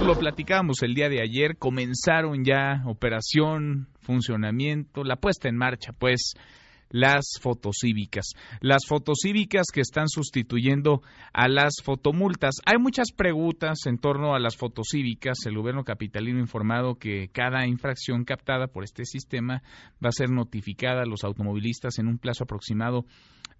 Lo platicamos el día de ayer, comenzaron ya operación, funcionamiento, la puesta en marcha, pues las fotocívicas. Las fotocívicas que están sustituyendo a las fotomultas. Hay muchas preguntas en torno a las fotocívicas. El gobierno capitalino ha informado que cada infracción captada por este sistema va a ser notificada a los automovilistas en un plazo aproximado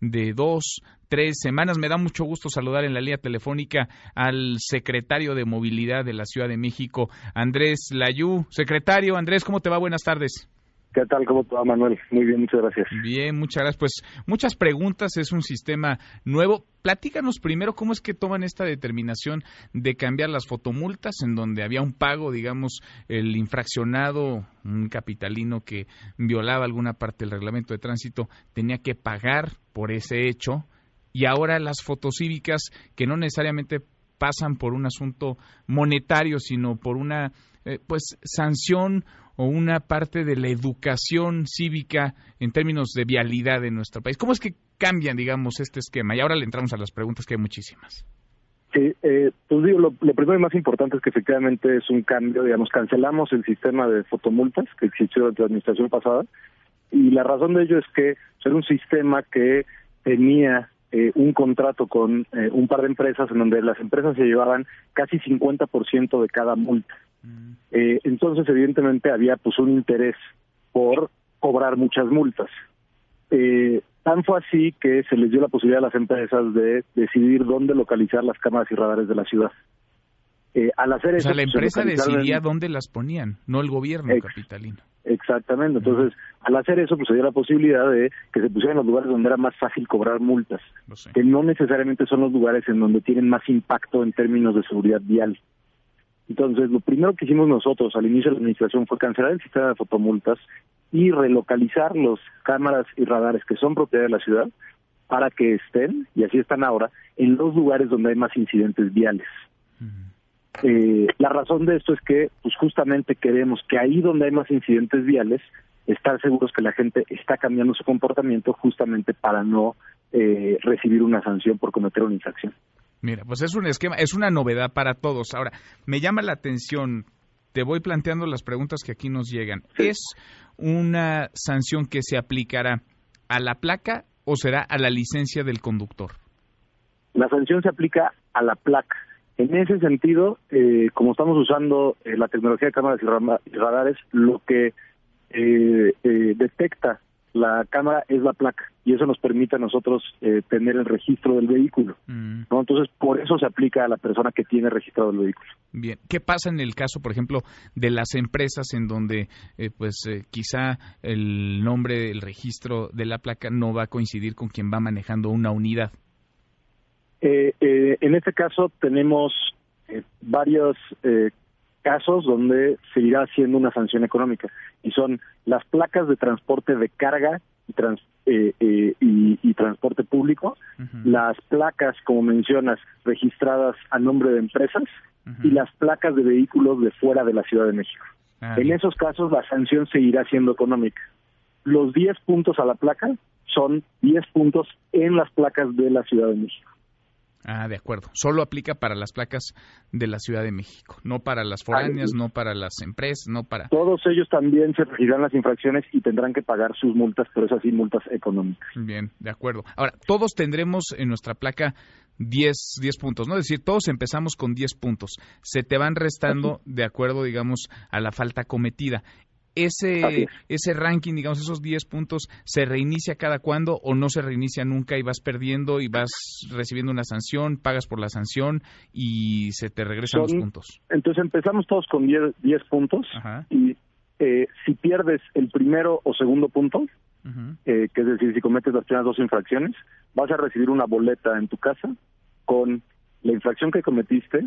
de dos, tres semanas. Me da mucho gusto saludar en la línea telefónica al secretario de Movilidad de la Ciudad de México, Andrés Layú. Secretario, Andrés, ¿cómo te va? Buenas tardes. ¿Qué tal? ¿Cómo te va, Manuel? Muy bien, muchas gracias. Bien, muchas gracias. Pues muchas preguntas, es un sistema nuevo. Platícanos primero cómo es que toman esta determinación de cambiar las fotomultas en donde había un pago, digamos, el infraccionado, un capitalino que violaba alguna parte del reglamento de tránsito, tenía que pagar por ese hecho y ahora las fotocívicas que no necesariamente pasan por un asunto monetario, sino por una eh, pues sanción o una parte de la educación cívica en términos de vialidad en nuestro país. ¿Cómo es que cambian, digamos, este esquema? Y ahora le entramos a las preguntas, que hay muchísimas. Sí, eh, pues digo, lo, primero y más importante es que efectivamente es un cambio, digamos, cancelamos el sistema de fotomultas que existió durante la administración pasada y la razón de ello es que era un sistema que tenía eh, un contrato con eh, un par de empresas en donde las empresas se llevaban casi 50% de cada multa. Mm. Eh, entonces, evidentemente, había pues un interés por cobrar muchas multas. Eh, tan fue así que se les dio la posibilidad a las empresas de decidir dónde localizar las cámaras y radares de la ciudad. Eh, al hacer o sea, la pues, empresa decidía dónde las ponían, no el gobierno capitalino. Exactamente. Entonces, al hacer eso, pues se dio la posibilidad de que se pusieran los lugares donde era más fácil cobrar multas, que no necesariamente son los lugares en donde tienen más impacto en términos de seguridad vial. Entonces, lo primero que hicimos nosotros al inicio de la administración fue cancelar el sistema de fotomultas y relocalizar los cámaras y radares que son propiedad de la ciudad para que estén, y así están ahora, en los lugares donde hay más incidentes viales. Eh, la razón de esto es que, pues justamente queremos que ahí donde hay más incidentes viales, estar seguros que la gente está cambiando su comportamiento justamente para no eh, recibir una sanción por cometer una infracción. Mira, pues es un esquema, es una novedad para todos. Ahora, me llama la atención, te voy planteando las preguntas que aquí nos llegan. ¿Es una sanción que se aplicará a la placa o será a la licencia del conductor? La sanción se aplica a la placa. En ese sentido, eh, como estamos usando eh, la tecnología de cámaras y radares, lo que eh, detecta la cámara es la placa y eso nos permite a nosotros eh, tener el registro del vehículo. Mm. ¿no? Entonces, por eso se aplica a la persona que tiene registrado el vehículo. Bien, ¿qué pasa en el caso, por ejemplo, de las empresas en donde eh, pues eh, quizá el nombre, el registro de la placa no va a coincidir con quien va manejando una unidad? en este caso tenemos varios casos donde se irá haciendo una sanción económica y son las placas de transporte de carga y, eh, eh, y, transporte público, las placas, como mencionas, registradas a nombre de empresas y las placas de vehículos de fuera de la Ciudad de México. Ah, en esos casos la sanción seguirá siendo económica. Los 10 puntos a la placa son 10 puntos en las placas de la Ciudad de México. Ah, de acuerdo. Solo aplica para las placas de la Ciudad de México, no para las foráneas, no para las empresas, no para... Todos ellos también se regirán las infracciones y tendrán que pagar sus multas, pero esas sí multas económicas. Bien, de acuerdo. Ahora, todos tendremos en nuestra placa 10, 10 puntos, ¿no? Es decir, todos empezamos con 10 puntos. Se te van restando de acuerdo, digamos, a la falta cometida ese, ese ranking, digamos, esos 10 puntos, ¿se reinicia cada cuándo o no se reinicia nunca y vas perdiendo y vas recibiendo una sanción, pagas por la sanción y se te regresan los puntos? Entonces empezamos todos con 10, puntos y eh, si pierdes el primero o segundo punto, eh, que es decir, si cometes las primeras dos infracciones, vas a recibir una boleta en tu casa con la infracción que cometiste,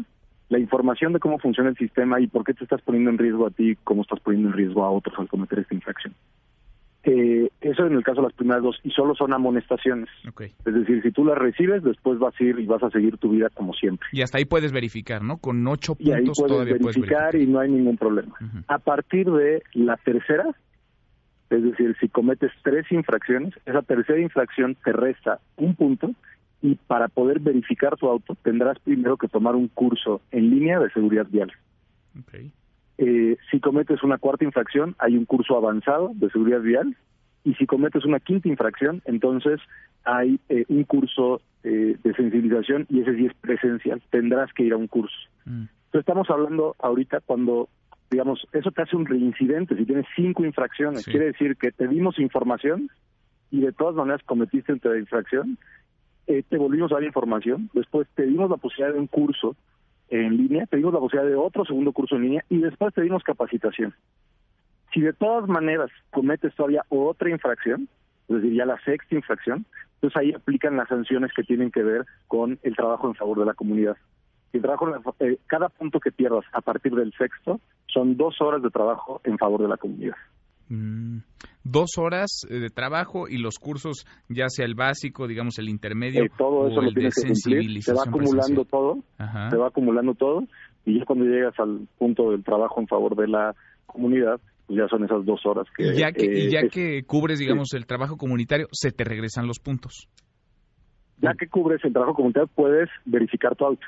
la información de cómo funciona el sistema y por qué te estás poniendo en riesgo a ti, cómo estás poniendo en riesgo a otros al cometer esta infracción. Eh, eso en el caso de las primeras dos, y solo son amonestaciones. Es decir, si tú las recibes, después vas a ir y vas a seguir tu vida como siempre. Y hasta ahí puedes verificar, ¿no? Con ocho puntos y ahí puedes verificar, y no hay ningún problema. A partir de la tercera, es decir, si cometes tres infracciones, esa tercera infracción te resta un punto y para poder verificar tu auto tendrás primero que tomar un curso en línea de seguridad vial. Eh, si cometes una cuarta infracción, hay un curso avanzado de seguridad vial y si cometes una quinta infracción, entonces hay eh, un curso eh, de sensibilización y ese sí es presencial, tendrás que ir a un curso. Mm. Entonces estamos hablando ahorita cuando, digamos, eso te hace un reincidente, si tienes cinco infracciones, quiere decir que te dimos información y de todas maneras cometiste una infracción, eh, te volvimos a dar información, después te dimos la posibilidad de un curso en línea, te dimos la posibilidad de otro segundo curso en línea y después te dimos capacitación. Si de todas maneras cometes todavía otra infracción, es decir, ya la sexta infracción, entonces ahí aplican las sanciones que tienen que ver con el trabajo en favor de la comunidad. El trabajo, eh, cada punto que pierdas a partir del sexto son dos horas de trabajo en favor de la comunidad. Mm, dos horas eh, de trabajo y los cursos, ya sea el básico, digamos el intermedio, eh, todo eso lo que cumplir. Se va acumulando todo, se va acumulando todo y ya cuando llegas al punto del trabajo en favor de la comunidad, pues ya son esas dos horas que... Y ya que, y ya eh, que cubres, digamos, el trabajo comunitario, se te regresan los puntos. Ya que cubres el trabajo comunitario, puedes verificar tu auto.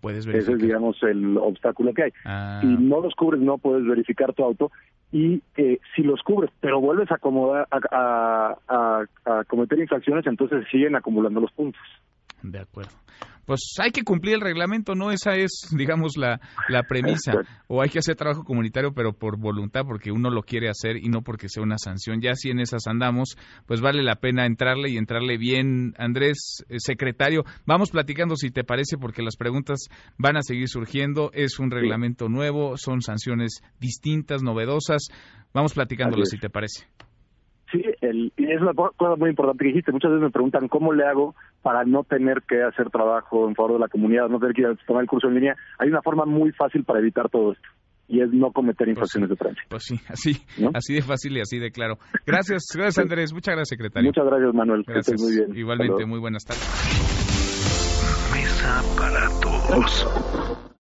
Puedes verificar. Ese es, digamos, el obstáculo que hay. Ah. Si no los cubres, no puedes verificar tu auto. Y eh, si los cubres, pero vuelves a, acomodar, a, a cometer infracciones, entonces siguen acumulando los puntos. De acuerdo pues hay que cumplir el reglamento, ¿no? Esa es, digamos, la, la premisa. O hay que hacer trabajo comunitario, pero por voluntad, porque uno lo quiere hacer y no porque sea una sanción. Ya si en esas andamos, pues vale la pena entrarle y entrarle bien. Andrés, eh, secretario, vamos platicando si te parece, porque las preguntas van a seguir surgiendo. Es un reglamento nuevo, son sanciones distintas, novedosas. Vamos platicándolo si te parece. Sí, el, y es una cosa muy importante que dijiste. Muchas veces me preguntan cómo le hago para no tener que hacer trabajo en favor de la comunidad, no tener que ir a tomar el curso en línea. Hay una forma muy fácil para evitar todo esto y es no cometer pues infracciones de tránsito. Pues sí, así, así de fácil y así de claro. Gracias, gracias Andrés, muchas gracias secretario. Muchas gracias Manuel, gracias. muy bien. Igualmente, muy buenas tardes. Mesa para todos.